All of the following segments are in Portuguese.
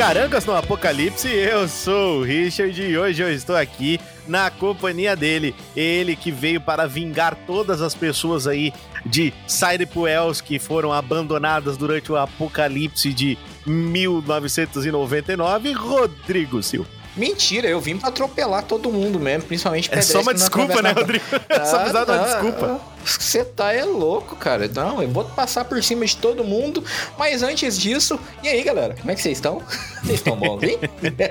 Carangas no apocalipse, eu sou o Richard e hoje eu estou aqui na companhia dele. Ele que veio para vingar todas as pessoas aí de Wells que foram abandonadas durante o apocalipse de 1999, Rodrigo Silva. Mentira, eu vim pra atropelar todo mundo mesmo, principalmente É só uma desculpa, né, Rodrigo? É só precisar de uma desculpa. Você tá é louco, cara. Não, eu vou passar por cima de todo mundo. Mas antes disso, e aí, galera? Como é que vocês estão? Vocês estão bons, hein?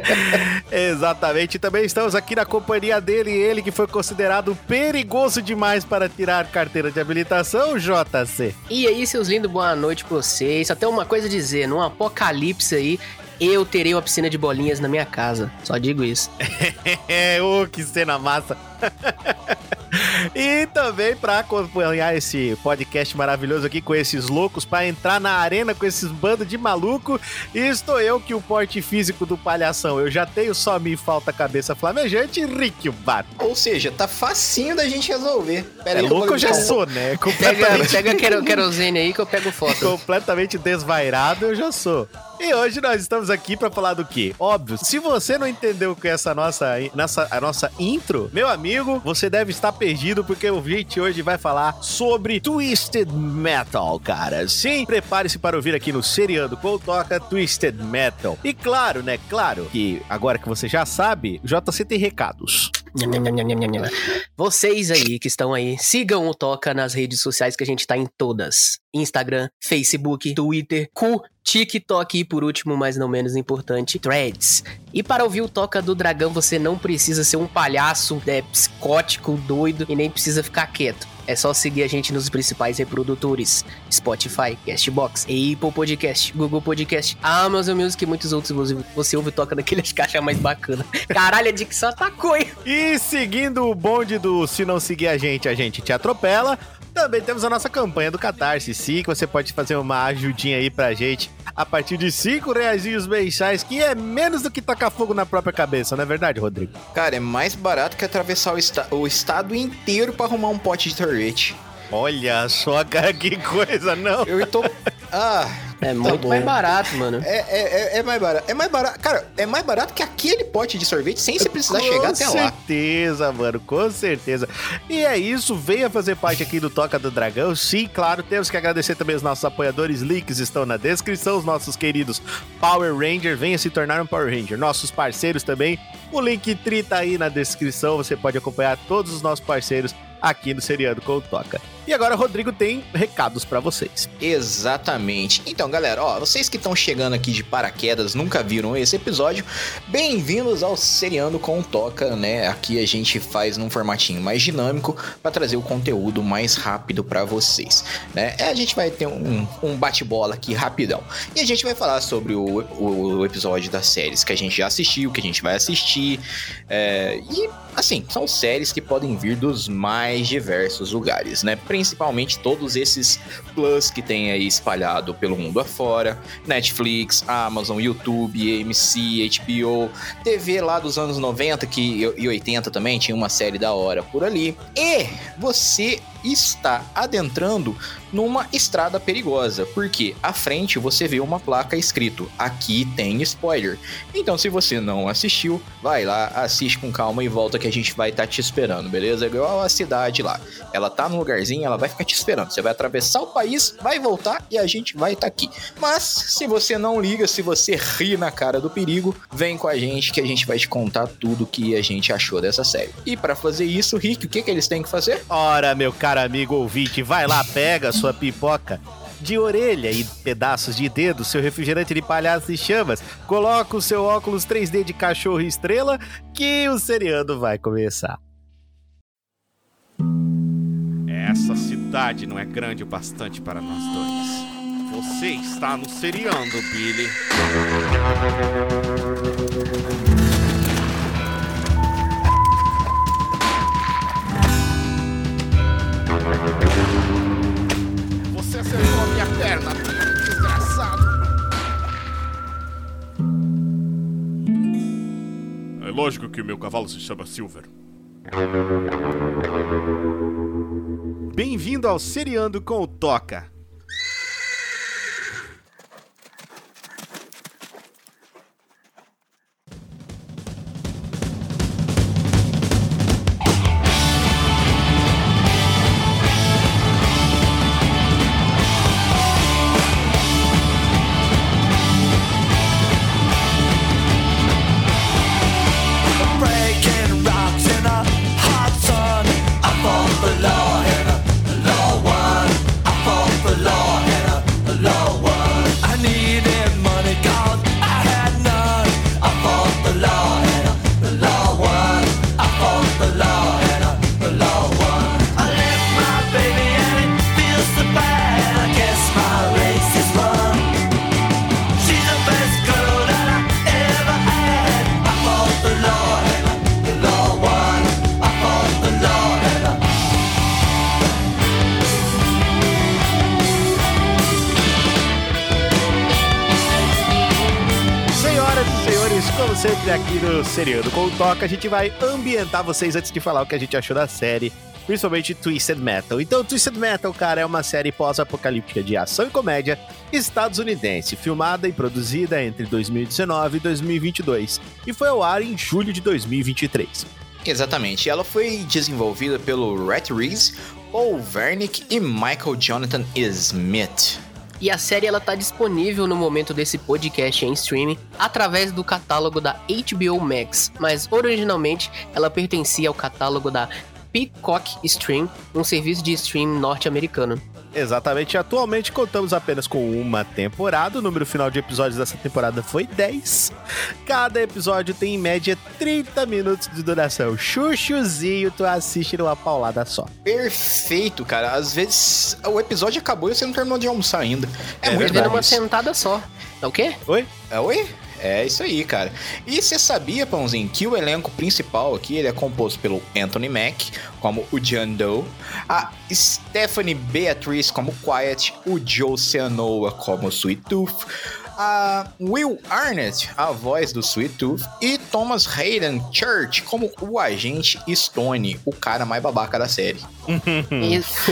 Exatamente. Também estamos aqui na companhia dele, ele que foi considerado perigoso demais para tirar carteira de habilitação, JC. E aí, seus lindos, boa noite pra vocês. Só tem uma coisa a dizer: num apocalipse aí, eu terei uma piscina de bolinhas na minha casa. Só digo isso. Ô, que cena massa. E também para acompanhar esse podcast maravilhoso aqui com esses loucos, para entrar na arena com esses bandos de maluco, estou eu que o porte físico do palhação. Eu já tenho só me falta cabeça flamejante e Rick Bato. Ou seja, tá facinho da gente resolver. Pera é aí, louco eu, já sou, né? Completamente... Pega, pega querosene aí que eu pego foto. Completamente desvairado eu já sou. E hoje nós estamos aqui para falar do quê? Óbvio, se você não entendeu que é essa nossa, nossa, a nossa intro, meu amigo, você deve estar perdido porque o vídeo hoje vai falar sobre Twisted Metal, cara. Sim, prepare-se para ouvir aqui no Seriando com Toca Twisted Metal. E claro, né, claro que agora que você já sabe, JC tem recados. Vocês aí que estão aí, sigam o Toca nas redes sociais que a gente tá em todas. Instagram, Facebook, Twitter, Cu, TikTok e por último, mas não menos importante, Threads. E para ouvir o Toca do Dragão, você não precisa ser um palhaço é, psicótico, doido e nem precisa ficar quieto. É só seguir a gente nos principais reprodutores: Spotify, Castbox, Apple Podcast, Google Podcast, Amazon Music e muitos outros. Você ouve toca naqueles caixas mais bacana. Caralho, a Dixon atacou, hein? E seguindo o bonde do Se Não Seguir a Gente, a gente te atropela. Também temos a nossa campanha do Catarse, sim, que você pode fazer uma ajudinha aí pra gente a partir de 5 reais mensais, que é menos do que tocar fogo na própria cabeça, não é verdade, Rodrigo? Cara, é mais barato que atravessar o, esta o estado inteiro para arrumar um pote de sorvete. Olha só, cara, que coisa, não. Eu tô. Ah, é tá muito mais barato, mano. É, é, é, é, mais barato. É mais barato. Cara, é mais barato que aquele pote de sorvete sem você precisar com chegar até lá. Com certeza, mano. Com certeza. E é isso. Venha fazer parte aqui do Toca do Dragão. Sim, claro. Temos que agradecer também os nossos apoiadores. Links estão na descrição. Os nossos queridos Power Ranger. Venha se tornar um Power Ranger. Nossos parceiros também. O link 30 aí na descrição. Você pode acompanhar todos os nossos parceiros aqui no Seriado com Toca. E agora, Rodrigo tem recados para vocês. Exatamente. Então, galera, ó, vocês que estão chegando aqui de paraquedas, nunca viram esse episódio, bem-vindos ao Seriando com Toca, né? Aqui a gente faz num formatinho mais dinâmico para trazer o conteúdo mais rápido para vocês, né? É, a gente vai ter um, um bate-bola aqui rapidão. E a gente vai falar sobre o, o, o, episódio das séries que a gente já assistiu, que a gente vai assistir. É, e, assim, são séries que podem vir dos mais diversos lugares, né? Principalmente todos esses plus que tem aí espalhado pelo mundo afora, Netflix, Amazon, YouTube, AMC, HBO, TV lá dos anos 90 que, e 80 também, tinha uma série da hora por ali. E você está adentrando numa estrada perigosa, porque à frente você vê uma placa escrito: aqui tem spoiler. Então, se você não assistiu, vai lá, assiste com calma e volta que a gente vai estar tá te esperando, beleza? Igual a cidade lá. Ela tá num lugarzinho, ela vai ficar te esperando. Você vai atravessar o país, vai voltar e a gente vai estar tá aqui. Mas, se você não liga, se você ri na cara do perigo, vem com a gente que a gente vai te contar tudo que a gente achou dessa série. E para fazer isso, Rick, o que, que eles têm que fazer? Ora, meu caro amigo ouvinte, vai lá, pega sua pipoca de orelha e pedaços de dedo, seu refrigerante de palhaço e chamas, coloca o seu óculos 3D de cachorro estrela que o seriando vai começar. Essa cidade não é grande o bastante para nós dois. Você está no seriando, Billy. Você acertou a minha perna, desgraçado. É lógico que o meu cavalo se chama Silver. Bem-vindo ao Seriando com o Toca. Seriando com o Toca, a gente vai ambientar vocês antes de falar o que a gente achou da série, principalmente Twisted Metal. Então, Twisted Metal, cara, é uma série pós-apocalíptica de ação e comédia estadunidense, filmada e produzida entre 2019 e 2022, e foi ao ar em julho de 2023. Exatamente. Ela foi desenvolvida pelo Rhett Reese, Paul Wernick e Michael Jonathan Smith. E a série ela tá disponível no momento desse podcast em streaming através do catálogo da HBO Max, mas originalmente ela pertencia ao catálogo da Peacock Stream, um serviço de stream norte-americano. Exatamente. Atualmente contamos apenas com uma temporada. O número final de episódios dessa temporada foi 10. Cada episódio tem em média 30 minutos de duração. Chuchuzinho, tu assiste numa paulada só. Perfeito, cara. Às vezes o episódio acabou e você não terminou de almoçar ainda. É, é muito numa sentada só. É o quê? Oi? É oi? É isso aí, cara. E você sabia, Pãozinho, que o elenco principal aqui ele é composto pelo Anthony Mack, como o John Doe, a Stephanie Beatriz como Quiet, o Joe Cianoa como Sweet Tooth, a Will Arnett, a voz do Sweet Tooth, e Thomas Hayden Church como o agente Stone, o cara mais babaca da série. Isso.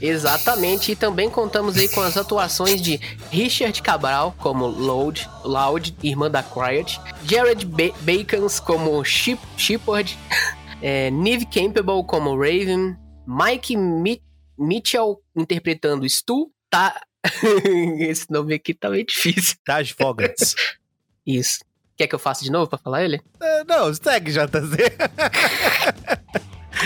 Exatamente, e também contamos aí com as atuações de Richard Cabral como Loud, Loud irmã da Quiet, Jared ba Bacons como Ship, Shepard, é, Neve Campbell como Raven, Mike Mi Mitchell interpretando Stu, tá... Esse nome aqui tá meio difícil. Taj Vogels. Isso. Quer que eu faça de novo pra falar ele? Uh, não, segue JZ.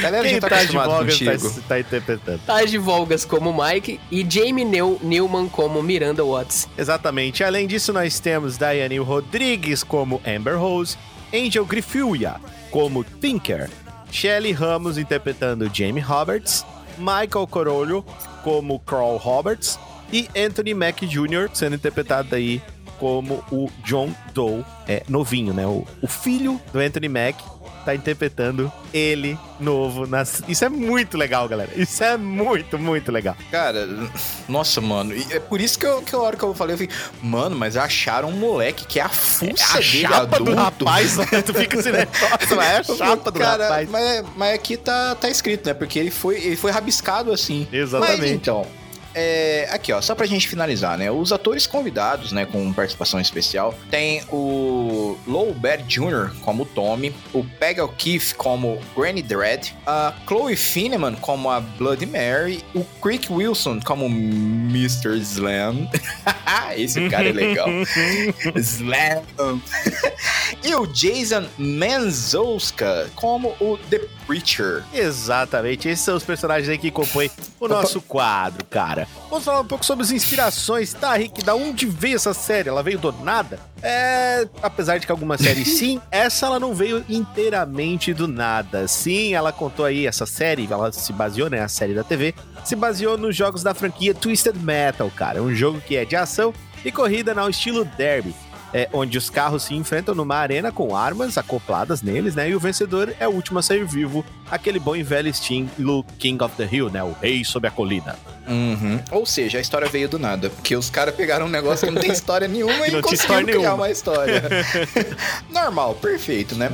Galera, Quem já tá, tá de Volgas tá, tá, interpretando? Tá de Volgas como Mike e Jamie Neu, Newman como Miranda Watts. Exatamente. Além disso, nós temos Diane Rodrigues como Amber Rose, Angel Grifuia como Tinker, Shelley Ramos interpretando Jamie Roberts, Michael Corollo como Carl Roberts e Anthony Mack Jr. sendo interpretado aí como o John Doe, é, novinho, né? O, o filho do Anthony Mack tá interpretando ele novo. Nas... Isso é muito legal, galera. Isso é muito, muito legal. Cara, nossa, mano. E é por isso que, eu, que a hora que eu falei, eu falei, mano, mas acharam um moleque que é a fuça é a dele, chapa adulto. do rapaz, né? tu fica assim, né? Nossa, mas é a chapa do Cara, rapaz. Mas, mas aqui tá, tá escrito, né? Porque ele foi, ele foi rabiscado assim. Exatamente. Mas, então, é, aqui, ó, só pra gente finalizar, né? Os atores convidados, né, com participação especial, tem o Lowbert Jr. como Tommy, o Peg O'Keefe como Granny Dread, a Chloe Fineman como a Bloody Mary, o Crick Wilson como Mr. Slam. Esse cara é legal. Slam. e o Jason Manzouska como o The Preacher. Exatamente, esses são os personagens aí que compõem o nosso quadro, cara. Vamos falar um pouco sobre as inspirações, tá, Rick? Da onde veio essa série? Ela veio do nada? É, apesar de que algumas séries sim, essa ela não veio inteiramente do nada. Sim, ela contou aí essa série, ela se baseou, né, a série da TV, se baseou nos jogos da franquia Twisted Metal, cara. É um jogo que é de ação e corrida no estilo derby é, onde os carros se enfrentam numa arena com armas acopladas neles, né? E o vencedor é o último a sair vivo, aquele bom e velho estilo King of the Hill, né? O rei sob a colina. Uhum. Ou seja, a história veio do nada, porque os caras pegaram um negócio que não tem história nenhuma e não conseguiram criar nenhuma. uma história. Normal, perfeito, né?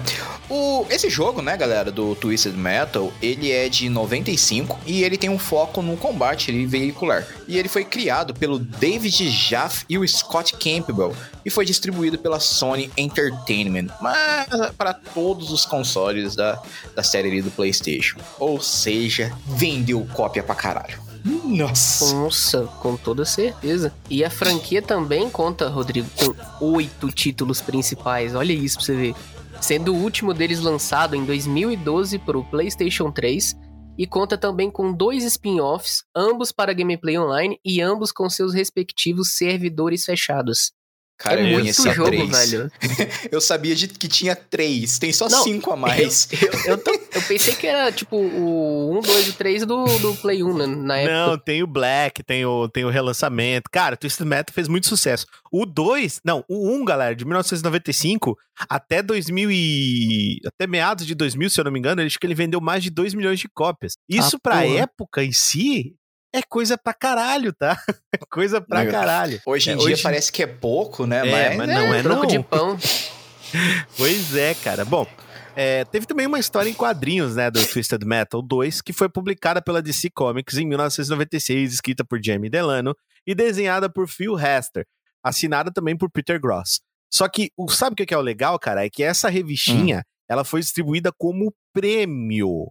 O, esse jogo, né, galera, do Twisted Metal, ele é de 95 e ele tem um foco no combate veicular. E ele foi criado pelo David Jaff e o Scott Campbell e foi distribuído pela Sony Entertainment, mas para todos os consoles da, da série do PlayStation. Ou seja, vendeu cópia pra caralho. Nossa. Nossa, com toda certeza. E a franquia também conta, Rodrigo, com oito títulos principais. Olha isso pra você ver. Sendo o último deles lançado em 2012 para o PlayStation 3 e conta também com dois spin-offs, ambos para gameplay online e ambos com seus respectivos servidores fechados. Cara, é eu muito conhecia jogo, três. velho. eu sabia de que tinha três, tem só Não, cinco a mais. Eu, eu, tô- eu pensei que era tipo o 1, 2 e 3 do, do Play 1 né, na época. Não, tem o Black, tem o, tem o relançamento. Cara, Twisted Metal fez muito sucesso. O 2, não, o 1, galera, de 1995 até 2000 e... até meados de 2000, se eu não me engano, acho que ele vendeu mais de 2 milhões de cópias. Isso Ah, pra porra. época em si é coisa pra caralho, tá? É coisa pra Meu, caralho. Hoje em É, dia hoje- parece que é pouco, né? É, mas, mas não é Troco não. de pão. Pois é, cara. Bom, é, teve também uma história em quadrinhos, né, do Twisted Metal 2, que foi publicada pela DC Comics em 1996, escrita por Jamie Delano e desenhada por Phil Hester, assinada também por Peter Gross. Só que, o, sabe o que é o legal, cara? É que essa revistinha, ela foi distribuída como prêmio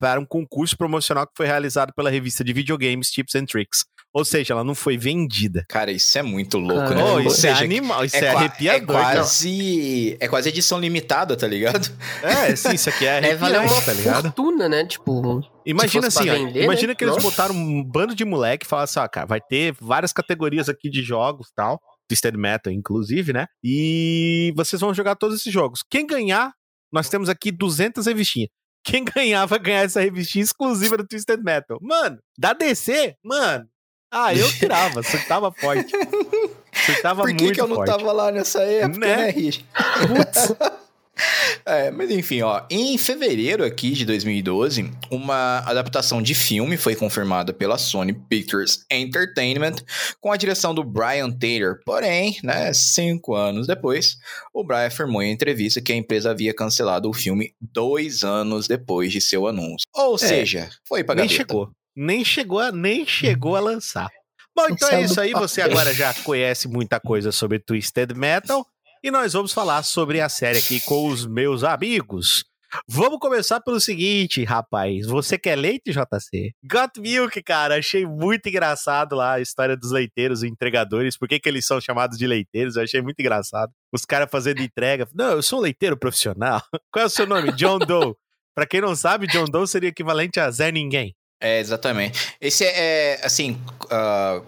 para um concurso promocional que foi realizado pela revista de videogames Tips and Tricks. Ou seja, ela não foi vendida. Cara, isso é muito louco, Cara, né? Oh, isso é animal, isso é, qua- arrepiador. É cara. quase, é quase edição limitada, tá ligado? É, sim, isso aqui é Deve valer uma arrepiante, tá ligado? fortuna, né? Tipo, Imagina assim, ó, vender, imagina né? que eles Nossa. botaram um bando de moleque e falaram assim, ó, cara, vai ter várias categorias aqui de jogos e tal, Twisted Metal inclusive, né? E vocês vão jogar todos esses jogos. Quem ganhar, nós temos aqui 200 revistinhas. Quem ganhar vai ganhar essa revistinha exclusiva do Twisted Metal. Mano, da DC, mano. Ah, eu tirava, surtava forte. Surtava Por que, muito que eu não forte. tava lá nessa época, Né? né, Rich? É, mas enfim, ó, em fevereiro aqui de 2012, uma adaptação de filme foi confirmada pela Sony Pictures Entertainment com a direção do Brian Taylor. Porém, né, cinco anos depois, o Brian afirmou em entrevista que a empresa havia cancelado o filme dois anos depois de seu anúncio. Ou seja, foi pra Nem gaveta. chegou. Nem chegou, a, nem chegou a lançar. Bom, então é isso aí. Você agora já conhece muita coisa sobre Twisted Metal. E nós vamos falar sobre a série aqui com os meus amigos. Vamos começar pelo seguinte, rapaz. Você quer leite, JC? Got Milk, cara. Achei muito engraçado lá a história dos leiteiros e entregadores. Por que, que eles são chamados de leiteiros? Eu achei muito engraçado. Os caras fazendo entrega. Não, eu sou um leiteiro profissional. Qual é o seu nome? John Doe. Pra quem não sabe, John Doe seria equivalente a Zé Ninguém. É, exatamente. Esse é, é, assim, ah,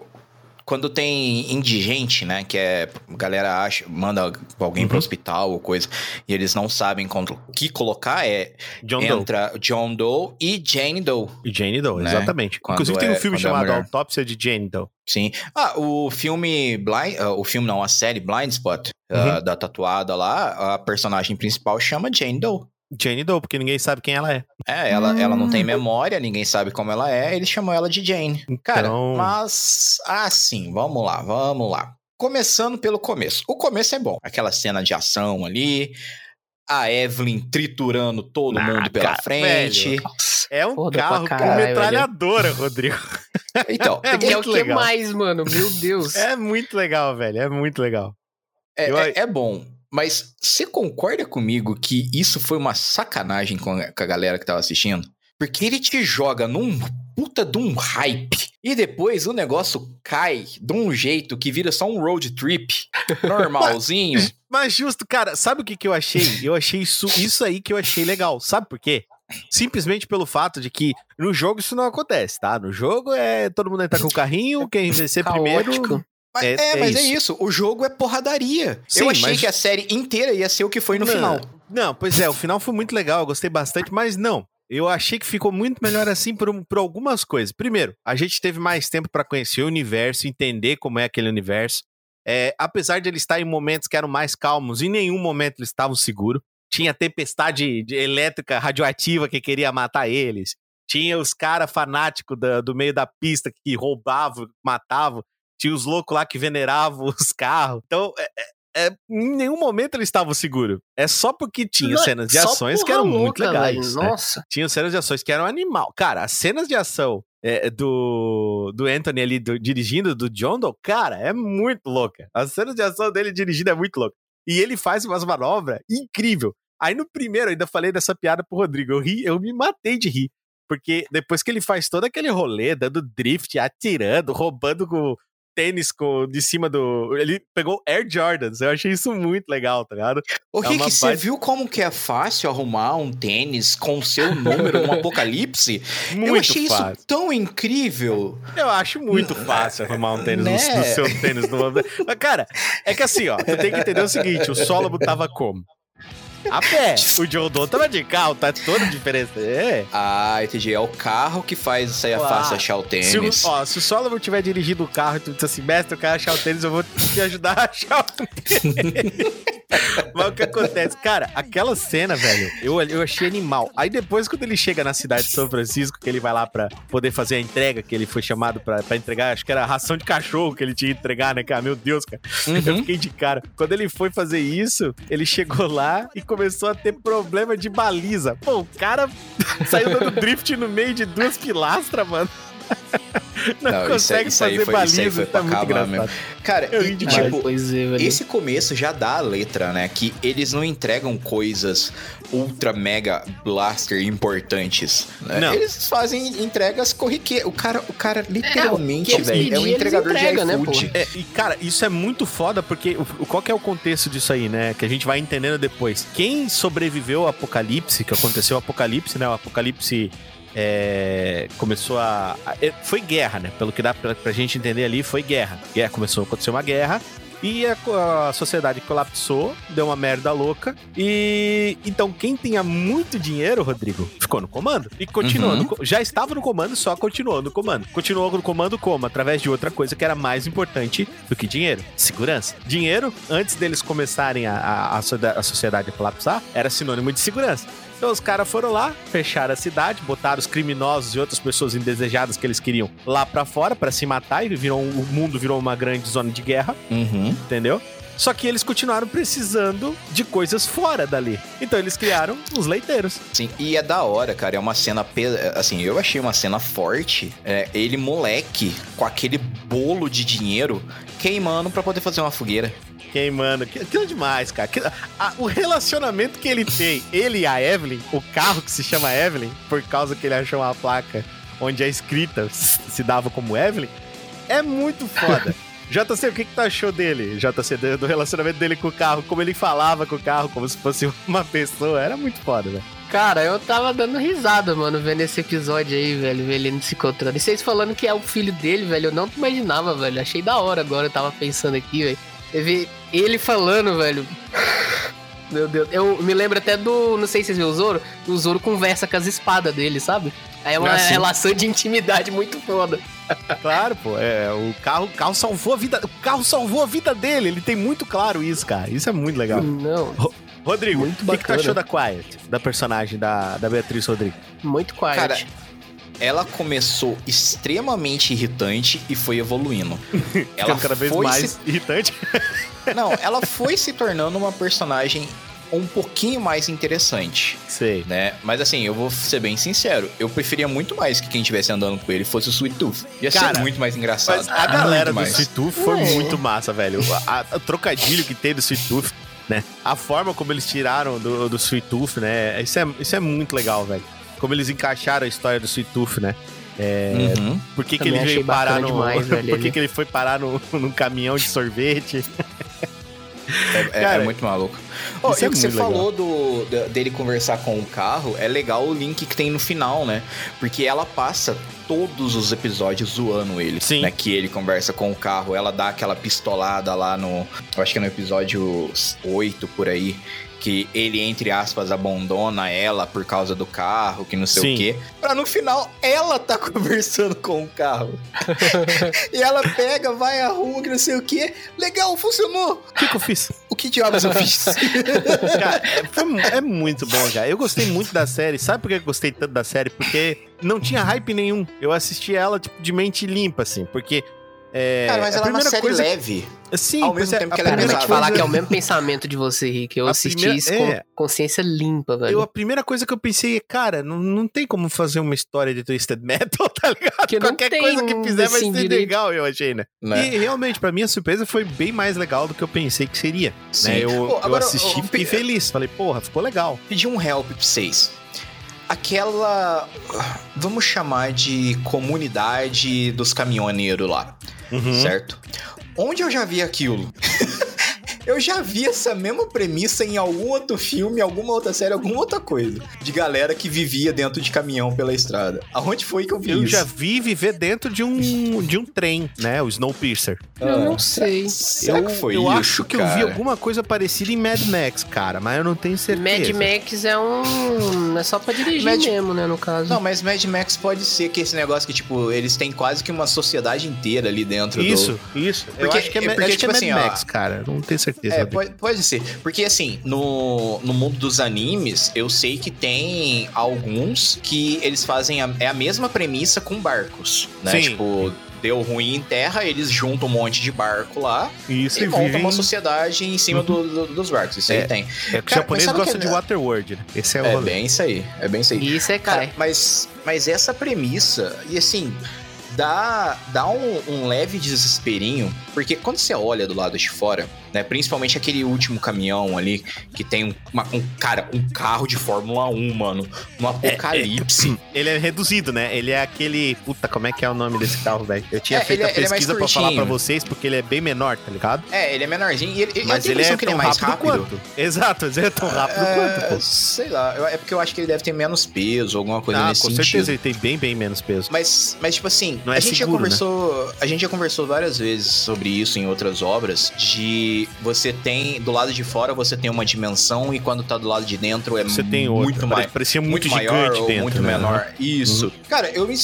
quando tem indigente, né, que é, a galera acha, manda alguém pro Uhum. hospital ou coisa, e eles não sabem contra- o que colocar, é, John Doe. entra John Doe e Jane Doe, E Jane Doe, né? exatamente. Quando Inclusive tem um é- filme é chamado mulher. Autópsia de Jane Doe. sim. Ah, o filme Blind, ah, o filme não, a série Blind Spot, Uhum. ah, da tatuada lá, a personagem principal chama Jane Doe. Jane Doe, porque ninguém sabe quem ela é. É, ela, ela não Hum. tem memória, ninguém sabe como ela é, eles chamam ela de Jane. Cara, Então- mas assim, vamos lá, vamos lá. Começando pelo começo. O começo é bom. Aquela cena de ação ali, a Evelyn triturando todo Ah, mundo pela cara, frente. velho. É um Foda carro com caralho, metralhadora, Rodrigo. Então, É é o muito que legal. mais, mano? Meu Deus. É muito legal, velho. É muito legal. é, Eu- é- é bom. Mas você concorda comigo que isso foi uma sacanagem com a, com a galera que tava assistindo? Porque ele te joga num puta de um hype. E depois o negócio cai de um jeito que vira só um road trip normalzinho. Mas justo, cara, sabe o que, que eu achei? Eu achei isso, isso aí que eu achei legal. Sabe por quê? Simplesmente pelo fato de que no jogo isso não acontece, tá? No jogo é todo mundo entrar com o carrinho, quem vencer primeiro. Mas, É- é, é mas é isso. isso. O jogo é porradaria. Sim, eu achei mas- que a série inteira ia ser o que foi no Não, final. Não, pois é, o final foi muito legal, eu gostei bastante, mas não. Eu achei que ficou muito melhor assim por, por algumas coisas. Primeiro, a gente teve mais tempo pra conhecer o universo, entender como é aquele universo. É, apesar de eles estar em momentos que eram mais calmos, em nenhum momento eles estavam seguros. Tinha tempestade de- elétrica radioativa que queria matar eles. Tinha os caras fanáticos do meio da pista que roubavam, matavam. Tinha os loucos lá que veneravam os carros. Então, é- é- é, em nenhum momento eles estavam seguros. É só porque tinha Não, cenas de ações que eram muito louca, legais. velho. né? Nossa. Tinha cenas de ações que eram animal. Cara, as cenas de ação é, do, do Anthony ali do- dirigindo, do John Doe, cara, é muito louca. As cenas de ação dele dirigindo é muito louca. E ele faz umas manobras incrível. Aí no primeiro, eu ainda falei dessa piada pro Rodrigo. Eu ri, eu me matei de rir. Porque depois que ele faz todo aquele rolê, dando drift, atirando, roubando com tênis com, de cima do. Ele pegou Air Jordans. Eu achei isso muito legal, tá ligado? O É Rick, você viu como que é fácil arrumar um tênis com seu número no apocalipse? Muito eu achei fácil. isso tão incrível. Eu acho muito fácil arrumar um tênis Né? no, no seu tênis. No... Mas, cara, é que assim, ó, tu tem que entender o seguinte: o Solomon tava como? A pé. O John Doe tava de carro, tá toda a diferença. É. Ah, entendi. É o carro que faz isso aí fácil achar o Se o, tênis. ó, se o Solomon tiver dirigindo o carro e tu disse assim, mestre, eu quero achar o tênis, eu vou te ajudar a achar o tênis. Mas o que acontece? Cara, aquela cena, velho, eu, eu achei animal. Aí depois, quando ele chega na cidade de São Francisco, que ele vai lá pra poder fazer a entrega, que ele foi chamado pra, pra entregar, acho que era a ração de cachorro que ele tinha que entregar, né, cara? Meu Deus, cara. Uhum. Eu fiquei de cara. Quando ele foi fazer isso, ele chegou lá e começou a ter problema de baliza. Pô, o cara saiu dando drift no meio de duas pilastras, mano. Não, Não, isso aí- consegue isso aí fazer foi- isso aí baliza, foi tá pra muito acabar engraçado. Cara, Eu e, tipo, é. Esse começo já dá a letra, né? Que eles não entregam coisas ultra mega blaster importantes. né? Não. Eles fazem entregas corriqueiras. O cara, o cara literalmente, que eles velho, é um entregador entregam, de né, iFood. É, e cara, isso é muito foda porque qual que é o contexto disso aí, né? Que a gente vai entendendo depois. Quem sobreviveu ao apocalipse, que aconteceu o apocalipse, né? O apocalipse é, começou a, a- é, Foi guerra, né? Pelo que dá pra, pra gente entender ali, foi guerra. Guerra começou a acontecer uma guerra. E a, a sociedade colapsou, deu uma merda louca. E então quem tinha muito dinheiro, Rodrigo, ficou no comando. E continuou. Uhum. no já estava no comando, só continuou no comando. Continuou no comando como? Através de outra coisa que era mais importante do que dinheiro: segurança. Dinheiro, antes deles começarem a, a, a sociedade a colapsar, era sinônimo de segurança. Então os caras foram lá, fecharam a cidade, botaram os criminosos e outras pessoas indesejadas que eles queriam lá pra fora pra se matar e virou o mundo virou uma grande zona de guerra Uhum. entendeu? Só que eles continuaram precisando de coisas fora dali. Então eles criaram os leiteiros. Sim, e é da hora, cara. É uma cena. pe- Assim, eu achei uma cena forte. É, ele, moleque, com aquele bolo de dinheiro, queimando pra poder fazer uma fogueira. Queimando. Que- Aquilo é demais, cara. Aquilo- a- o relacionamento que ele tem, ele e a Evelyn, o carro que se chama Evelyn, por causa que ele achou uma placa onde a escrita se dava como Evelyn, é muito foda. JC, o que, que tu achou dele, JC, do do relacionamento dele com o carro? Como ele falava com o carro, como se fosse uma pessoa. Era muito foda, velho. Cara, eu tava dando risada, mano, vendo esse episódio aí, velho, ele se encontrando. E vocês falando que é o filho dele, velho, eu não imaginava, velho. Achei da hora agora, eu tava pensando aqui, velho. Eu vi ele falando, velho. Meu Deus, eu me lembro até do. Não sei se vocês viram o Zoro. O Zoro conversa com as espadas dele, sabe? Aí é uma Ah, relação de intimidade muito foda. Claro, pô. É, o carro, o carro salvou a vida. O carro salvou a vida dele. Ele tem muito claro isso, cara. Isso é muito legal. Não, Rodrigo, Muito o que, que tu achou da Quiet? Da personagem da, da Beatriz Rodrigo? muito quiet. Cara, ela começou extremamente irritante e foi evoluindo. Ela cada vez foi mais se irritante. Não, ela foi se tornando uma personagem um pouquinho mais interessante, Sei. né? Mas assim, eu vou ser bem sincero, eu preferia muito mais que quem estivesse andando com ele fosse o Sweet Tooth. Ia Cara, ser muito mais engraçado. Mas a galera do mais. Sweet Tooth foi É. muito massa, velho. A- a- o trocadilho que tem do Sweet Tooth, né? A forma como eles tiraram do, do Sweet Tooth, né? Isso é, isso é muito legal, velho. Como eles encaixaram a história do Sweet Tooth, né? É, Uhum. Por que, que ele veio parar no. demais, velho, por que, ele. que ele foi parar no, num caminhão de sorvete? É, é- Cara, é muito maluco. Ó, isso e é o que você legal. falou do, dele conversar com o carro, é legal o link que tem no final, né? Porque ela passa todos os episódios zoando ele. Sim. Né? Que ele conversa com o carro, ela dá aquela pistolada lá no. Eu acho que é no episódio 8 por aí. Que ele, entre aspas, abandona ela por causa do carro, que não sei Sim. o quê. Pra no final ela tá conversando com o carro. e ela pega, vai à rua, que não sei o quê. Legal, funcionou! O que, que eu fiz? O que diabos eu fiz? Cara, é, é muito bom, já. Eu gostei muito da série. Sabe por que eu gostei tanto da série? Porque não tinha hype nenhum. Eu assisti ela, tipo, de mente limpa, assim. Porque. É, Cara, mas a ela é uma série coisa... leve. Sim, ao mesmo é, tempo a que ela é eu primeira te pesada. falar que é o mesmo pensamento de você, Rick. Eu A assisti primeira- isso é. com consciência limpa, velho. Eu, a primeira coisa que eu pensei é, cara, não, não tem como fazer uma história de Twisted Metal, tá ligado? Não Qualquer tem coisa que fizer vai ser direito. legal, eu achei, né? Né? E realmente, pra mim, a surpresa foi bem mais legal do que eu pensei que seria. Sim. Né? Eu, Pô, eu agora, assisti ô, e fiquei Pe- feliz. Falei, porra, ficou legal. Pedir um help pra vocês. Aquela. Vamos chamar de comunidade dos caminhoneiros lá, Uhum. certo? Onde eu já vi aquilo? eu já vi essa mesma premissa em algum outro filme, alguma outra série, alguma outra coisa. De galera que vivia dentro de caminhão pela estrada. Aonde foi que eu vi Eu isso? já vi viver dentro de um, de um trem, né? O Snowpiercer. Eu não Ah, sei. Será eu que foi eu isso, acho que eu vi cara? alguma coisa parecida em Mad Max, cara, mas eu não tenho certeza. Mad Max é um. É só pra dirigir Mad- mesmo, né, no caso. Não, mas Mad Max pode ser que esse negócio que, tipo, eles têm quase que uma sociedade inteira ali dentro do... Isso, isso. eu Porque- acho que é, é porque, acho que é tipo Mad assim, ó, Max, cara. Não tenho certeza. Certeza. É, pode, pode ser. Porque, assim, no, no mundo dos animes, eu sei que tem alguns que eles fazem a, é a mesma premissa com barcos, né? Sim. Tipo, deu ruim em terra, eles juntam um monte de barco lá Isso e e montam vivem... uma sociedade em cima do- do- dos barcos. Isso aí É. tem. É que o Cara, japonês gosta de Waterworld, né? Esse é o É rolê. bem isso aí. É bem isso aí. Isso é Cara, cai. mas, mas essa premissa, e assim, dá, dá um, um leve desesperinho, porque quando você olha do lado de fora, né, principalmente aquele último caminhão ali, que tem um, uma- um cara, um carro de Fórmula 1, mano, no apocalipse. Ele é reduzido, né? Ele é aquele. Puta, como é que é o nome desse carro, velho? Eu tinha É, feito a é- é pesquisa pra falar pra vocês, porque ele é bem menor, tá ligado? É, ele é menorzinho e ele, Mas ele é que ele tão é mais rápido, rápido. quanto. Exato, ele é tão rápido É, quanto, pô. Sei lá, é porque eu acho que ele deve ter menos peso, alguma coisa Ah, nesse com sentido. certeza ele tem bem, bem menos peso. Mas, mas tipo assim, Não é a gente seguro, já conversou, a gente já conversou várias vezes sobre isso em outras obras, de você tem do lado de fora você tem uma dimensão e quando tá do lado de dentro é Você tem muito outra. mais Parecia muito, muito, maior gigante ou dentro, muito né? menor. Isso. Cara, eu me-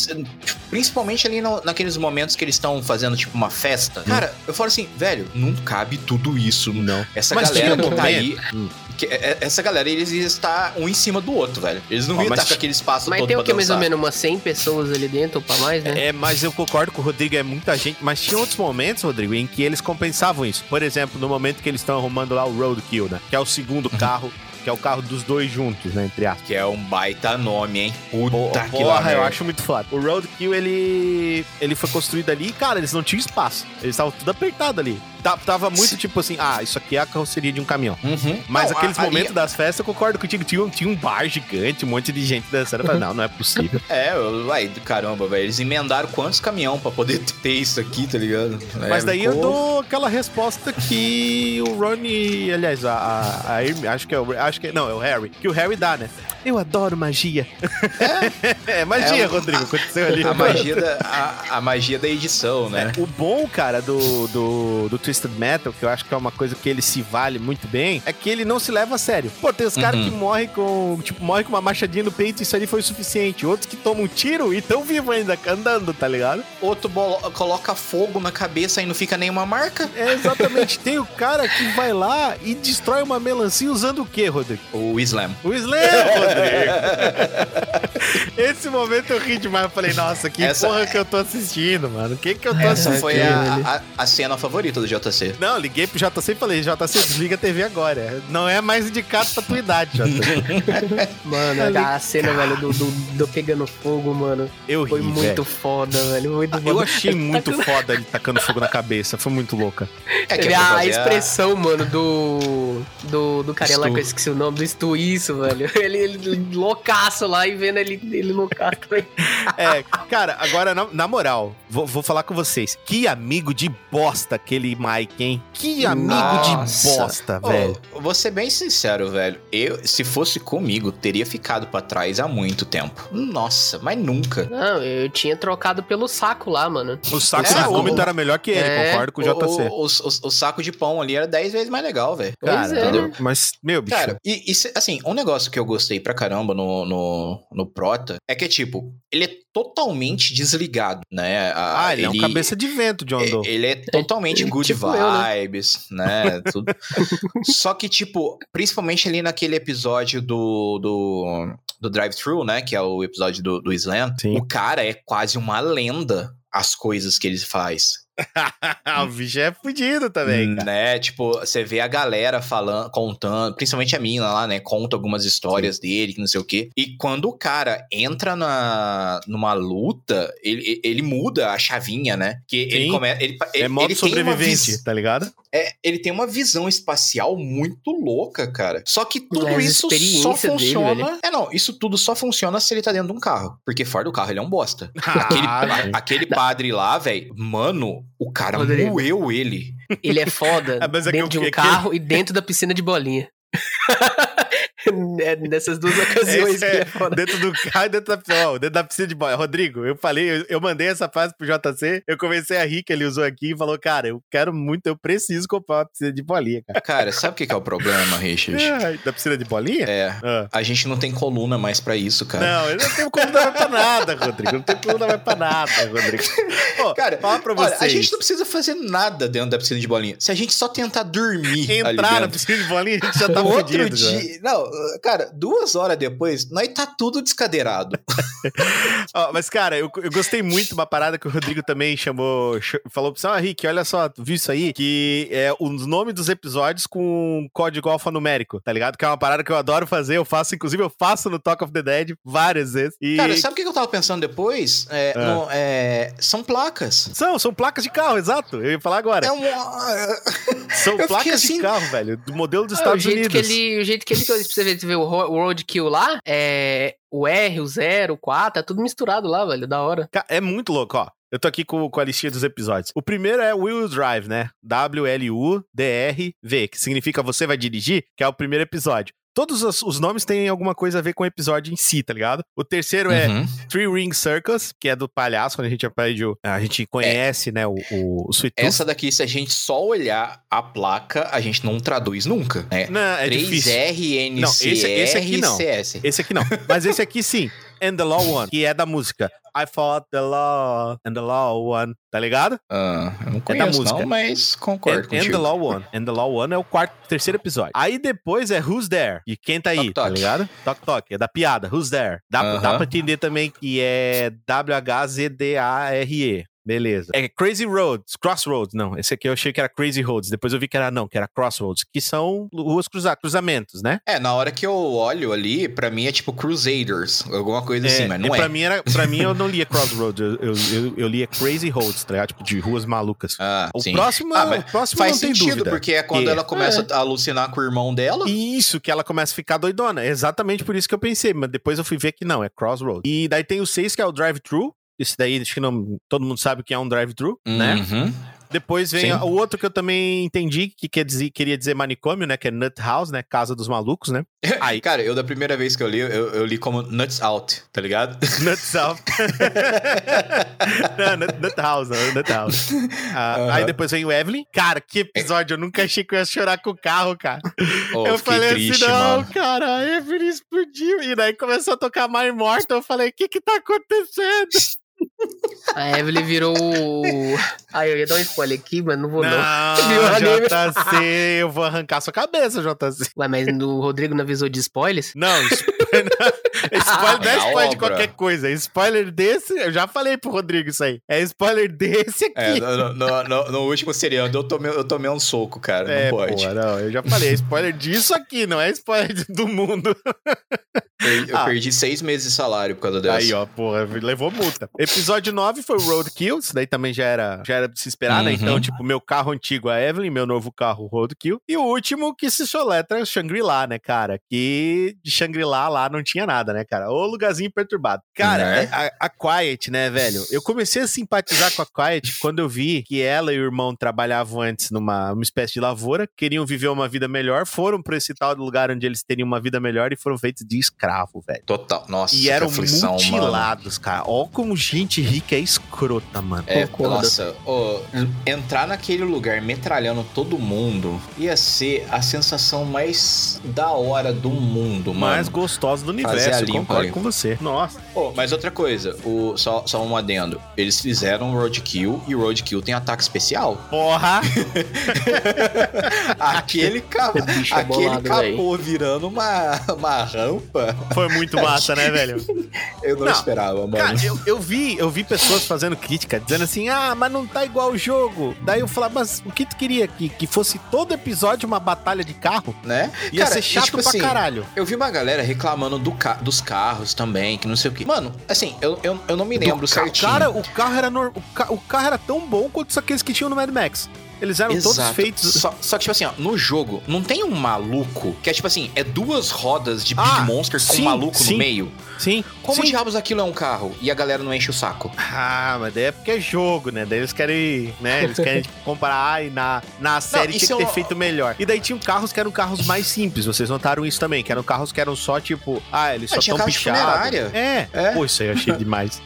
principalmente ali no- naqueles momentos que eles estão fazendo tipo uma festa. Cara, eu falo assim, velho, não cabe tudo isso. Não. Essa Mas galera que tá aí, Hum. Que- é- essa galera eles iam estar um em cima do outro, velho. Eles não Ó, iam mas estar com aquele espaço Mas todo tem o que? Mais ou menos umas 100 pessoas ali dentro ou pra mais, né? É, mas eu concordo com o Rodrigo, é muita gente. Mas tinha outros momentos, Rodrigo, em que eles compensavam isso. Por exemplo, no momento que eles estão arrumando lá o Roadkill, né? Que é o segundo Uhum. carro, que é o carro dos dois juntos, né? Entre aspas. Que é um baita nome, hein? Puta Porra, que lá, eu acho muito foda. O Roadkill, ele, ele foi construído ali e, cara, eles não tinham espaço. Eles estavam tudo apertado ali. Ta- Tava muito tipo assim, ah, isso aqui é a carroceria de um caminhão. Uhum. Mas Não, aqueles a- momentos das festas, eu concordo contigo, tinha, tinha um bar gigante, um monte de gente dançando. Eu falei, não, não é possível. É, vai, caramba, velho. Eles emendaram quantos caminhão pra poder ter isso aqui, tá ligado? Mas É, daí eu ficou- dou aquela resposta que o Ronnie, aliás, a, a, a Herm- acho que é o, acho que não, é o Harry, que o Harry dá, né? Eu adoro magia. É, magia, É, Rodrigo, aconteceu ali. A magia, da, a, a magia da edição, né? É, o bom, cara, do, do, do Twisted Metal, que eu acho que é uma coisa que ele se vale muito bem, é que ele não se leva a sério. Pô, tem os caras Uhum. que morrem com, tipo, morrem com uma machadinha no peito e isso ali foi o suficiente. Outros que tomam um tiro e tão vivos ainda, andando, tá ligado? Outro coloca fogo na cabeça e não fica nenhuma marca. É, exatamente. tem o cara que vai lá e destrói uma melancia usando o quê, Rodrigo? O Slam. O Slam, Rodrigo. Esse momento eu ri demais. Eu falei, nossa, que Essa- porra que eu tô assistindo, mano. O que que eu tô Essa assistindo? foi a, a, a cena favorita do JC. Não, liguei pro JC e falei, JC, desliga a TV agora. Não é mais indicado pra tua idade, JC. Mano, a cena, velho, do, do, do pegando fogo, mano. Eu ri, Foi muito velho. foda, velho. Muito foda. Eu achei muito foda ele tacando fogo na cabeça. Foi muito louca. É Ele- pra a fazer expressão, mano, do. Do, do cara lá que eu esqueci o nome, do Stu, isso, velho. Ele, ele loucaço lá e vendo ele, ele loucaço também. É, cara, agora, na, na moral, vou, vou falar com vocês. Que amigo de bosta aquele Mike, hein? Que amigo Nossa. de bosta, velho. vou ser bem sincero, velho. Eu, se fosse comigo, teria ficado pra trás há muito tempo. Nossa, mas nunca. Não, eu tinha trocado pelo saco lá, mano. O saco É, de o- vômito era melhor que ele, É, concordo com o JC. O, o, o- o saco de pão ali era 10 vezes mais legal, velho. Pois Cara, é, entendeu? né? mas, meu, bicho. Cara, e, e assim, um negócio que eu gostei pra caramba no, no, no Prota é que, tipo, ele é totalmente desligado, né? A- ah, ele, é um cabeça de vento, John Doe. Ele é totalmente good tipo eu, né? vibes, né? Tudo. Só que, tipo, principalmente ali naquele episódio do, do, do Drive-Thru, né? Que é o episódio do, do Slam. Sim. O cara é quase uma lenda as coisas que ele faz. o bicho é fudido também, cara. Né? Tipo, você vê a galera falando, contando, principalmente a mina lá, né? Conta algumas histórias dele, que não sei o quê. E quando o cara entra na, numa luta, ele, ele muda a chavinha, né? Que ele Sim. começa. Ele, É ele, modo ele sobrevivente, vis- tá ligado? é, ele tem uma visão espacial muito louca, cara. Só que tudo Mas isso só experiência dele, funciona. é, não, isso tudo só funciona se ele tá dentro de um carro. Porque fora do carro ele é um bosta. Aquele, Ah, a- aquele padre lá, velho, mano, o cara Rodrigo. moeu ele. Ele é foda Ah, mas é que dentro de eu- um é que- carro e dentro da piscina de bolinha. É, Nessas duas ocasiões é é dentro do carro e dentro da piscina. Ó, dentro da piscina de bola. Rodrigo, eu falei, eu, eu mandei essa frase pro JC, eu comecei a rir que ele usou aqui e falou, cara, eu quero muito, eu preciso comprar uma piscina de bolinha, cara. Cara, sabe o que que é o problema, Richard? Ai, da piscina de bolinha? É, Ah. a gente não tem coluna mais pra isso, cara. Não, eu não tenho dar mais pra nada, Rodrigo. Não tenho dar mais pra nada, Rodrigo. Pô, Cara, fala pra Olha, vocês. a gente não precisa fazer nada dentro da piscina de bolinha. Se a gente só tentar dormir ali Entrar na piscina de bolinha, a gente já tá outro fudido. já. dia. Não, cara, duas horas depois, nós tá tudo descadeirado. Ó, mas, cara, eu, eu gostei muito de uma parada que o Rodrigo também chamou. ch- Falou pra você, ah, Rick, olha só, tu viu isso aí? Que é os nomes dos episódios com código alfanumérico, tá ligado? Que é uma parada que eu adoro fazer. Eu faço, inclusive, eu faço no Talk of the Dead várias vezes. E Cara, sabe o que eu tava pensando depois? É, Ah. no- é, são placas. são, são placas de carro, exato. Eu ia falar agora. É um. são eu placas assim- de carro, velho, do modelo dos Ah, o Estados jeito Unidos. que ele, o jeito que ele, pra você ver, o o roadkill lá, é o R, o 0, o 4, é tudo misturado lá, velho, da hora. É muito louco, ó. Eu tô aqui com, com a listinha dos episódios. O primeiro é Wheel Drive, né? W-L-U-D-R-V, que significa você vai dirigir, que é o primeiro episódio. Todos os, os nomes têm alguma coisa a ver com o episódio em si, tá ligado? O terceiro é Uhum. Three Ring Circus, que é do palhaço, quando a gente aprende, a gente conhece, né, o, o, o Sweet. Essa daqui, se a gente só olhar a placa, a gente não traduz nunca. É Não, é difícil. 3RNCRCS. Não, esse- esse aqui não. Esse aqui não. Mas esse aqui sim. And the Law One, que é da música. I fought the law and the law one, tá ligado? Ah, eu não da conheço música. não, mas concordo And, and the contigo. Law One. And the Law One é o quarto, terceiro episódio. Aí depois é Who's There? E quem tá aí, Toc, tá toc. ligado? Toc Toc, é da piada. Who's There? Dá, dá Aham. pra entender também que é W-H-Z-D-A-R-E. Beleza. É Crazy Roads, Crossroads. Não, esse aqui eu achei que era Crazy Roads. Depois eu vi que era não, que era Crossroads, que são ruas cruza cruzamentos, né? É, na hora que eu olho ali, pra mim é tipo Crusaders, alguma coisa assim, mas e não pra é. mim era, pra mim eu não lia Crossroads, eu, eu, eu, eu lia Crazy Roads, tá ligado? Tipo, de ruas malucas. Ah, O sim. próximo, Ah, o próximo Faz não tem sentido, dúvida. porque é quando Que- ela começa a alucinar com o irmão dela. Isso, que ela começa a ficar doidona. É exatamente por isso que eu pensei, mas depois eu fui ver que não, é Crossroads. E daí tem o 6, que é o Drive-Thru. Esse daí, acho que não, todo mundo sabe que é um drive-thru, né? Uhum. Depois vem Sim. o outro que eu também entendi, que quer dizer, queria dizer manicômio, né? Que é Nut House, né? Casa dos Malucos, né? Aí, Cara, eu da primeira vez que eu li, eu, eu li como Nuts Out, tá ligado? Nut House. não, Nut, Nut House, não, Nut House. Ah, Aham. Aí depois vem o Evelyn. Cara, que episódio, eu nunca achei que eu ia chorar com o carro, cara. Oh, eu falei triste, assim, não, mano. cara, a Evelyn explodiu. E daí começou a tocar My Mortal. Eu falei, o que que tá acontecendo? A Evelyn virou o... Ai, eu ia dar um spoiler aqui, mas não vou não. Não? JC, eu vou arrancar sua cabeça, JC. Ué, mas o Rodrigo não avisou de spoilers? Não, spoiler, spoiler não é É spoiler de obra. qualquer coisa. É spoiler desse, eu já falei pro Rodrigo isso aí. É spoiler desse aqui. É, no, no- no- no último seriado eu tomei, eu tomei um soco, cara. É, não pode. porra, não, eu já falei, é spoiler disso aqui, não é spoiler do mundo. Eu, Ah. perdi seis meses de salário por causa dessa. Aí, ó, porra, levou multa. Episódio 9 foi o Roadkill, isso daí também já era, já era de se esperar, né? Uhum. Então, tipo, meu carro antigo, a Evelyn, meu novo carro, Roadkill. E o último que se soletra, Shangri-La, né, cara? Que de Shangri-La lá não tinha nada, né, cara? Ô lugarzinho perturbado. Cara, Né? a, a Quiet, né, velho? Eu comecei a simpatizar com a Quiet quando eu vi que ela e o irmão trabalhavam antes numa uma espécie de lavoura, queriam viver uma vida melhor, foram pra esse tal lugar onde eles teriam uma vida melhor e foram feitos de escravo, velho. Total. Nossa, E eram aflição, mano. mutilados, cara. Ó como gente rica é escrota, mano. É, Concordo. nossa, ó, entrar naquele lugar metralhando todo mundo ia ser a sensação mais da hora do mundo, mano. Mais gostosa do Fazer universo, limpa concordo ali. com você. Nossa. Pô, mas outra coisa, o, só, só um adendo. Eles fizeram Roadkill e o Roadkill tem ataque especial. Porra! aquele ca... Esse bicho é aquele bolado, capô virando uma, uma rampa, Foi muito massa, né, velho? eu não, Não, esperava, mano. Cara, eu, eu vi, eu vi pessoas fazendo crítica, dizendo assim, ah, mas não tá igual o jogo. Daí eu falava, mas o que tu queria? Que, que fosse todo episódio uma batalha de carro? né? Ia Cara, ser e, chato tipo pra assim, caralho. Eu vi uma galera reclamando do ca- dos carros também, que não sei o que. Mano, assim, eu, eu, eu não me lembro Do certinho. Cara, o carro era nor- o, ca- o carro era tão bom quanto aqueles que tinham no Mad Max. Eles eram todos Exato. feitos. Só, só que, tipo assim, ó, no jogo, não tem um maluco que é tipo assim, é duas rodas de Big Ah, Monster com sim, um maluco sim. no meio. Sim. Como sim. diabos aquilo é um carro e a galera não enche o saco? Ah, mas daí é porque é jogo, né? Daí eles querem, né? Eles querem tipo, comparar e na, na série isso tinha que ter é um- feito melhor. E daí tinham carros que eram carros mais simples, vocês notaram isso também, que eram carros que eram só tipo, ah, eles Ah, só tinha tão carro de pichados. É. É. Pô, isso aí eu achei demais.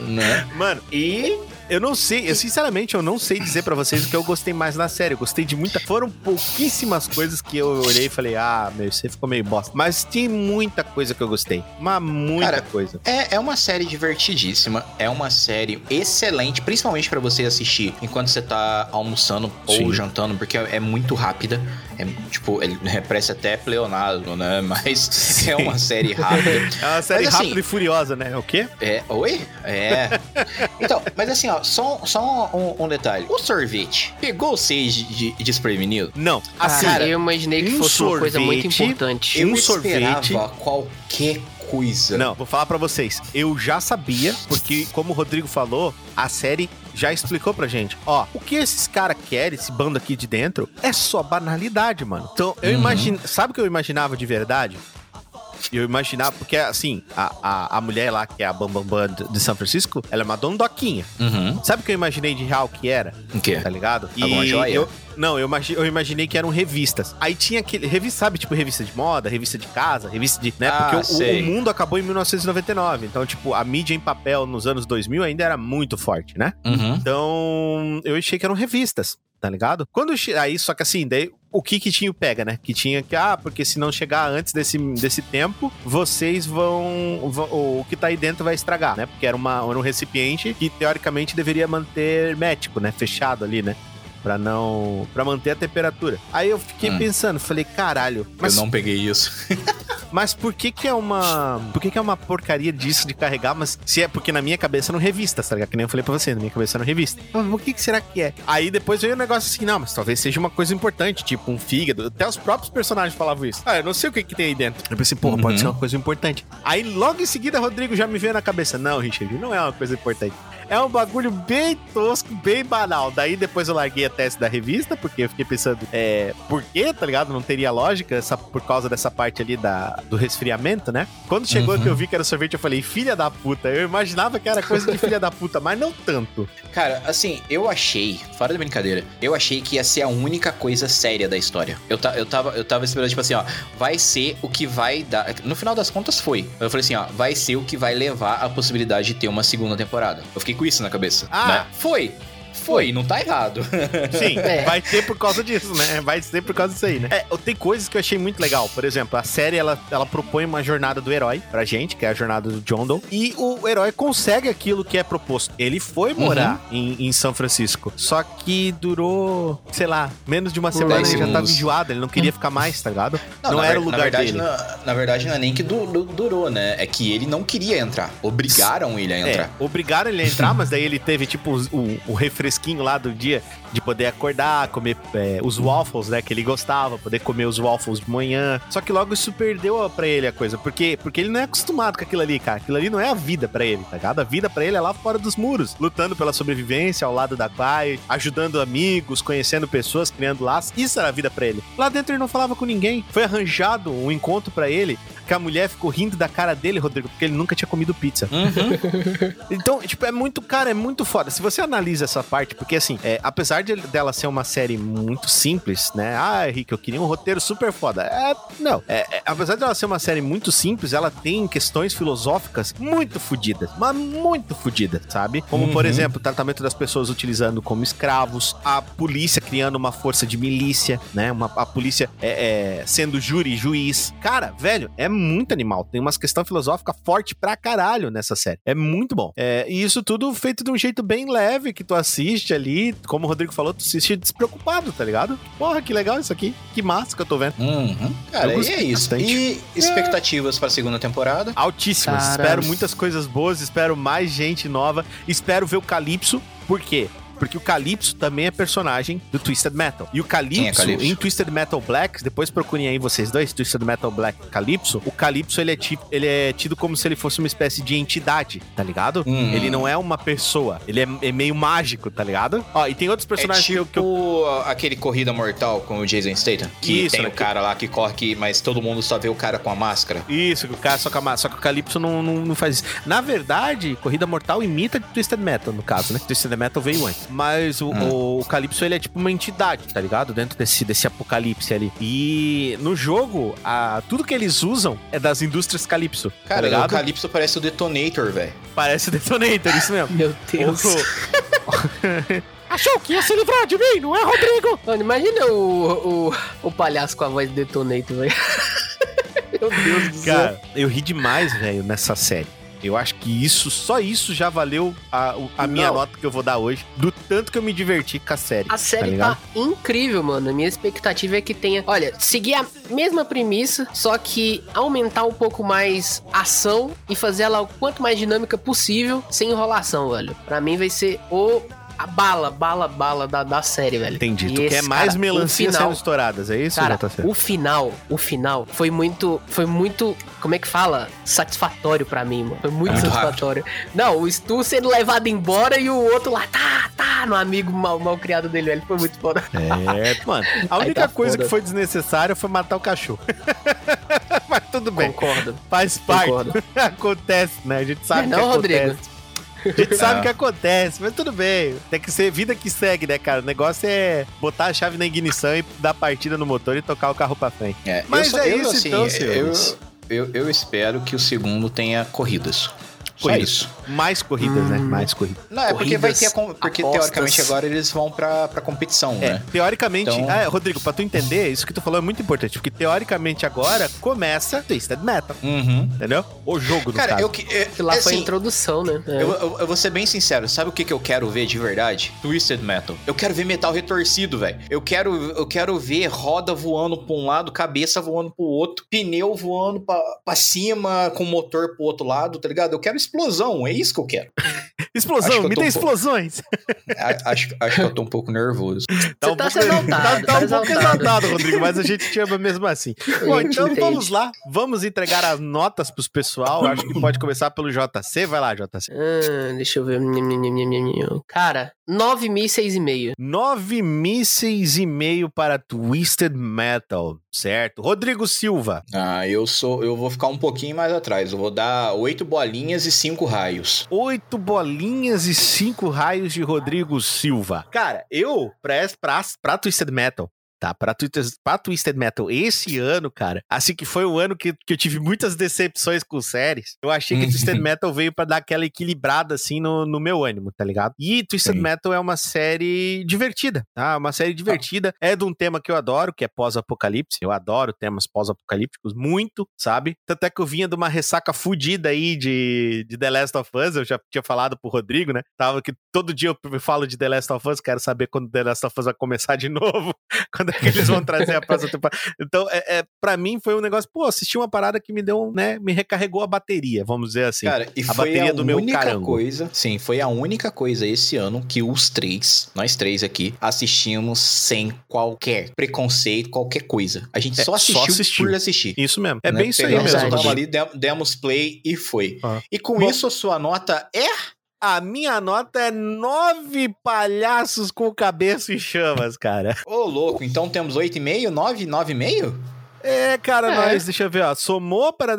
né? Mano, e eu não sei, eu sinceramente eu não sei dizer pra vocês o que eu gostei mais na série. Eu gostei de muita. Foram pouquíssimas coisas que eu olhei e falei, ah, meu, você ficou meio bosta. Mas tem muita coisa que eu gostei. Mas muita Cara, coisa. É, é uma série divertidíssima, é uma série excelente, principalmente pra você assistir enquanto você tá almoçando ou Sim. jantando, porque é, é muito rápida. É tipo, ele parece até pleonasmo, né? Mas é uma série rápida. É uma série Mas, assim, rápida e furiosa, né? O quê? É, oi? É. Então, mas assim, ó, só, só um, um detalhe. O sorvete pegou vocês de, de- desprevenido? Não, assim, Cara, eu imaginei que um fosse uma coisa muito sorvete- importante. Um Eu sorvete- esperava qualquer coisa. Não, vou falar pra vocês. Eu já sabia, porque, como o Rodrigo falou, a série já explicou pra gente. Ó, o que esses caras querem, esse bando aqui de dentro, é só banalidade, mano. Então, eu Uhum. imagino. Sabe o que eu imaginava de verdade? Eu imaginava, porque assim, a, a, a mulher lá, que é a Bambambam de de São Francisco, ela é uma dondoquinha. Uhum. Sabe o que eu imaginei de real que era? O quê? Tá ligado? Alguma joia? Eu, não, eu, imagi- eu imaginei que eram revistas. Aí tinha aquele. Revista, sabe? Tipo, revista de moda, revista de casa, revista de. Né? Ah, Porque o- o, mundo acabou em 1999. Então, tipo, a mídia em papel nos anos 2000 ainda era muito forte, né? Uhum. Então, eu achei que eram revistas, tá ligado? Quando aí, só que assim, daí o que que tinha pega, né? Que tinha que ah, porque se não chegar antes desse, desse tempo, vocês vão, vão o que tá aí dentro vai estragar, né? Porque era uma era um recipiente que teoricamente deveria manter hermético, né? Fechado ali, né? Pra não. Pra manter a temperatura. Aí eu fiquei Hum. pensando, falei, caralho, mas, Eu não peguei isso. mas por que que é uma. Por que que é uma porcaria disso de carregar? Mas se é porque na minha cabeça eram revistas, tá ligado? Que nem eu falei pra você, na minha cabeça eram revistas. Mas por que que será que é? Aí depois veio o negócio assim, não, mas talvez seja uma coisa importante, tipo um fígado. Até os próprios personagens falavam isso. Ah, eu não sei o que que tem aí dentro. Eu pensei, porra, pode Uhum. ser uma coisa importante. Aí logo em seguida, Rodrigo já me veio na cabeça, não, Richard, não é uma coisa importante. É um bagulho bem tosco, bem banal. Daí depois eu larguei a tese da revista, porque eu fiquei pensando, é, por quê, tá ligado? Não teria lógica essa, por causa dessa parte ali da, do resfriamento, né? Quando chegou Uhum. que eu vi que era sorvete, eu falei, filha da puta. Eu imaginava que era coisa de filha da puta, mas não tanto. Cara, assim, eu achei, fora da brincadeira, eu achei que ia ser a única coisa séria da história. Eu, ta, eu, tava, eu tava esperando, tipo assim, ó, vai ser o que vai dar. No final das contas, foi. Eu falei assim, ó, vai ser o que vai levar a possibilidade de ter uma segunda temporada. Eu fiquei com isso na cabeça. Ah. né? Foi. Foi, não tá errado. Sim, É. vai ter por causa disso, né? Vai ser por causa disso aí, né? É, tem coisas que eu achei muito legal. Por exemplo, a série, ela, ela propõe uma jornada do herói pra gente, que é a jornada do John Doe. E o herói consegue aquilo que é proposto. Ele foi morar em, em São Francisco. Só que durou, sei lá, menos de uma semana ele já tava enjoado. Ele não queria ficar mais, tá ligado? Não, na era ver- o lugar na verdade, dele. Na, na verdade, não é nem que du- du- durou, né? É que ele não queria entrar. Obrigaram ele a É, entrar. obrigaram ele a entrar, mas daí ele teve, tipo, o, o refresquinho lá do dia de poder acordar, comer é, os waffles, né, que ele gostava, poder comer os waffles de manhã. Só que logo isso perdeu pra ele a coisa, porque, porque ele não é acostumado com aquilo ali, cara. Aquilo ali não é a vida pra ele, tá ligado? A vida pra ele é lá fora dos muros, lutando pela sobrevivência ao lado da Quiet, ajudando amigos, conhecendo pessoas, criando laços. Isso era a vida pra ele. Lá dentro ele não falava com ninguém. Foi arranjado um encontro pra ele que a mulher ficou rindo da cara dele, Rodrigo, porque ele nunca tinha comido pizza. Uhum. Então, tipo, é muito, cara, é muito foda. Se você analisa essa parte, porque assim, é, apesar de, dela ser uma série muito simples, né? Ah, Henrique, eu queria um roteiro super foda. É, não. É, é, apesar dela ser uma série muito simples, ela tem questões filosóficas muito fodidas, mas muito fodidas, sabe? Como, por Uhum. exemplo, o tratamento das pessoas utilizando como escravos, a polícia criando uma força de milícia, né? Uma, a polícia é, é, sendo júri juiz. Cara, velho, é muito animal. Tem umas questão filosófica forte pra caralho nessa série. É muito bom. É, e isso tudo feito de um jeito bem leve, que tu assiste ali, como o Rodrigo falou, tu assiste despreocupado, tá ligado? Porra, que legal isso aqui. Que massa que eu tô vendo. Uhum. Cara, Eu e é isso. bastante. E expectativas pra segunda temporada? Altíssimas. Espero muitas coisas boas, espero mais gente nova, espero ver o Calypso. Por quê? Porque o Calypso também é personagem do Twisted Metal. E o Calypso, Calypso? em Twisted Metal Black, depois procurem aí vocês dois, Twisted Metal Black Calypso, o Calypso ele é, tipo, ele é tido como se ele fosse uma espécie de entidade, tá ligado? Hum. Ele não é uma pessoa, ele é, é meio mágico, tá ligado? Ó, e tem outros É personagens que eu- tipo que eu aquele Corrida Mortal com o Jason Statham. Que Isso, tem né, o cara lá que corre, que, mas todo mundo só vê o cara com a máscara. Isso, o cara só que, a ma- só que o Calypso não, não, não faz isso. Na verdade, Corrida Mortal imita Twisted Metal, no caso, né? Twisted Metal veio antes. Mas o, Hum. o, o Calypso, ele é tipo uma entidade, tá ligado? Dentro desse, desse apocalipse ali. E no jogo, a, tudo que eles usam é das indústrias Calypso, tá Cara, o ligado? Calypso parece o Detonator, velho. Parece Detonator, isso mesmo. Meu Deus. Achou que ia se livrar de mim, não é, Rodrigo? Mano, imagina o, o, o palhaço com a voz de Detonator, velho. Meu Deus do céu. Cara, eu ri demais, velho, nessa série. Eu acho que isso, só isso já valeu a, a minha Não. nota que eu vou dar hoje, do tanto que eu me diverti com a série. A série ligado? tá, incrível, mano. A minha expectativa é que tenha, olha, seguir a mesma premissa, só que aumentar um pouco mais ação e fazer ela o quanto mais dinâmica possível, sem enrolação, velho. Pra mim vai ser o a bala, bala, bala da, da série, velho. Entendi. E tu quer esse, mais cara, o melancias final- sendo estouradas, é isso, Cara, JC? o final, o final foi muito, foi muito, como é que fala? Satisfatório pra mim, mano. Foi muito Muito satisfatório. Não, o Stu sendo levado embora e o outro lá, tá, tá, no amigo mal, mal criado dele, velho. Foi muito foda. É, mano. A única tá coisa foda. que foi desnecessária foi matar o cachorro. Mas tudo bem. Concordo. Faz parte. Concordo. acontece, né? A gente sabe Não é que não, acontece. Rodrigo? A gente sabe É. que acontece, mas tudo bem. Tem que ser vida que segue, né, cara? O negócio é botar a chave na ignição e dar partida no motor e tocar o carro pra frente. É, Mas só- é isso, então, eu, eu, eu espero que o segundo tenha corridas. Só Corridas. isso. Mais corridas, né? Hum. Mais corridas. Não, é porque vai Corridas, ter a Porque apostas. teoricamente agora eles vão pra, pra competição, É, né? teoricamente. Então- Ah, Rodrigo, pra tu entender, isso que tu falou é muito importante. Porque teoricamente agora começa Twisted Metal, Uhum. entendeu? O jogo, no Cara, caso. eu que. é, Que lá foi a assim, introdução, né? É. Eu, eu- eu vou ser bem sincero, sabe o que, que eu quero ver de verdade? Twisted Metal. Eu quero ver metal retorcido, velho. Eu quero, eu quero ver roda voando pra um lado, cabeça voando pro outro, pneu voando pra, pra cima, com motor pro outro lado, tá ligado? Eu quero explosão, é isso que eu quero. Explosão, me dê um explosões. A- acho, acho que eu tô um pouco nervoso. Tá Você um tá pouco, exaltado, tá, tá tá um pouco exaltado. Rodrigo, mas a gente te ama mesmo assim. Bom, então entende. vamos lá. Vamos entregar as notas pros pessoal. Acho que pode começar pelo JC. Vai lá, JC. Ah, deixa eu ver. Cara, 9 mil e 6,5. Nove mísseis e meio para Twisted Metal, certo? Rodrigo Silva. Ah, eu sou. Eu vou ficar um pouquinho mais atrás. Eu vou dar oito bolinhas e cinco raios. Oito bolinhas e cinco raios de Rodrigo Silva. Cara, eu, pra, pra, pra Twisted Metal, tá? Pra pra Twisted Metal, esse ano, cara, assim que foi o ano que, que eu tive muitas decepções com séries, eu achei que Twisted Metal veio pra dar aquela equilibrada, assim, no, no meu ânimo, tá ligado? E Twisted Sim. Metal é uma série divertida, tá? Uma série divertida. É de um tema que eu adoro, que é pós-apocalipse. Eu adoro temas pós-apocalípticos, muito, sabe? Tanto é que eu vinha de uma ressaca fudida aí de, de The Last of Us, eu já tinha falado pro Rodrigo, né? Tava que todo dia eu falo de The Last of Us, quero saber quando The Last of Us vai começar de novo, quando é que eles vão trazer a próxima temporada. Então, é, é, pra mim foi um negócio, pô, assisti uma parada que me deu, né, me recarregou a bateria, vamos dizer assim. Cara, e a foi bateria a do meu única carango. coisa, sim, foi a única coisa esse ano que os três, nós três aqui, assistimos sem qualquer preconceito, qualquer coisa. A gente É, só só assistiu, assistiu. por assistir. Isso mesmo. É né? bem isso aí mesmo. Rodrigo. ali, dem- demos play e foi. E com Bom- isso a sua nota é A minha nota é nove palhaços com cabeça em chamas, cara. Ô, louco, então temos 8,5, 9, 9,5? É, cara, É. nós, deixa eu ver, ó. Somou para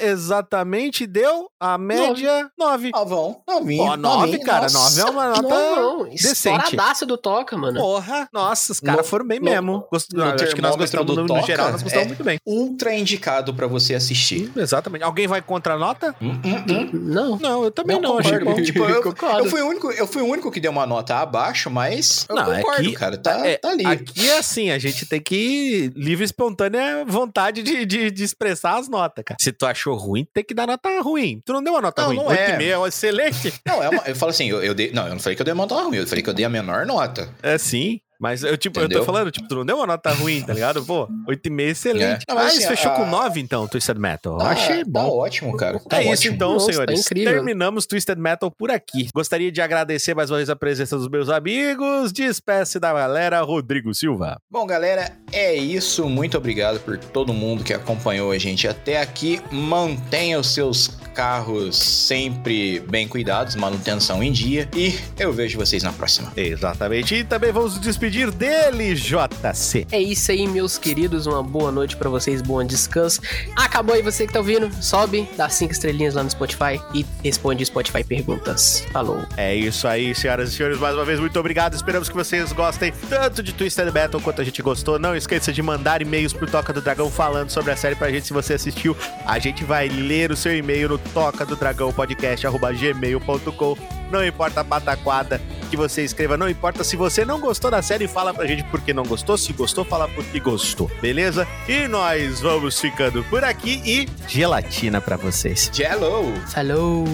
exatamente deu a média nove. Novão, novinho. Ó, nove, novinho, cara, nossa. nove é uma nota Não, não. decente. Estouradaço do Toca, mano. Porra, nossa, os caras No- foram bem no- mesmo. Gost... no acho que nós gostamos, do no, no Toca, geral, nós gostamos é. muito bem. Ultra indicado pra você assistir. Exatamente. Alguém vai contra a nota? Hum, hum, hum. Não. Não, eu também não, Eu achei bom. Tipo, eu, eu fui o único, eu fui o único que deu uma nota abaixo, mas eu Não, é concordo, que- cara. Tá, é, tá ali. Aqui é assim, a gente tem que livre e espontânea vontade de, de, de expressar as notas, cara. Se tu achou ruim, tem que dar nota ruim. Tu não deu uma nota Não, ruim. não é. meio é excelente. Não, é uma- eu falo assim, eu, eu dei. Não, eu não falei que eu dei uma nota ruim, eu falei que eu dei a menor nota. É sim. Mas eu, tipo, eu Entendeu? tô falando, tipo, tu não deu uma nota ruim, tá ligado? Pô, 8,5 excelente. É. Não, mas ah, assim, isso fechou a- com 9, então, Twisted Metal. Tá- Achei Tá bom. ótimo, cara. Tá É isso ótimo. então, Nossa, tá senhores. incrível. Terminamos Twisted Metal por aqui. Gostaria de agradecer mais uma vez a presença dos meus amigos. Despeça da galera, Rodrigo Silva. Bom, galera, é isso. Muito obrigado por todo mundo que acompanhou a gente até aqui. Mantenha os seus carros sempre bem cuidados, manutenção em dia. E eu vejo vocês na próxima. Exatamente. E também vamos nos despedir dele, JC. É isso aí, meus queridos. Uma boa noite pra vocês, bom descanso. Acabou aí você que tá ouvindo. Sobe, dá cinco estrelinhas lá no Spotify e responde Spotify perguntas. Falou. É isso aí, senhoras e senhores. Mais uma vez, muito obrigado. Esperamos que vocês gostem tanto de Twisted Metal quanto a gente gostou. Não esqueça de mandar e-mails pro Toca do Dragão falando sobre a série pra gente se você assistiu. A gente vai ler o seu e-mail no toca do dragão podcast gmail.com. Não importa a pataquada que você escreva, não importa se você não gostou da série, fala pra gente por que não gostou. Se gostou, fala por que gostou, beleza? E nós vamos ficando por aqui e gelatina pra vocês. Jello! Falou.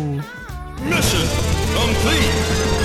Mission complete!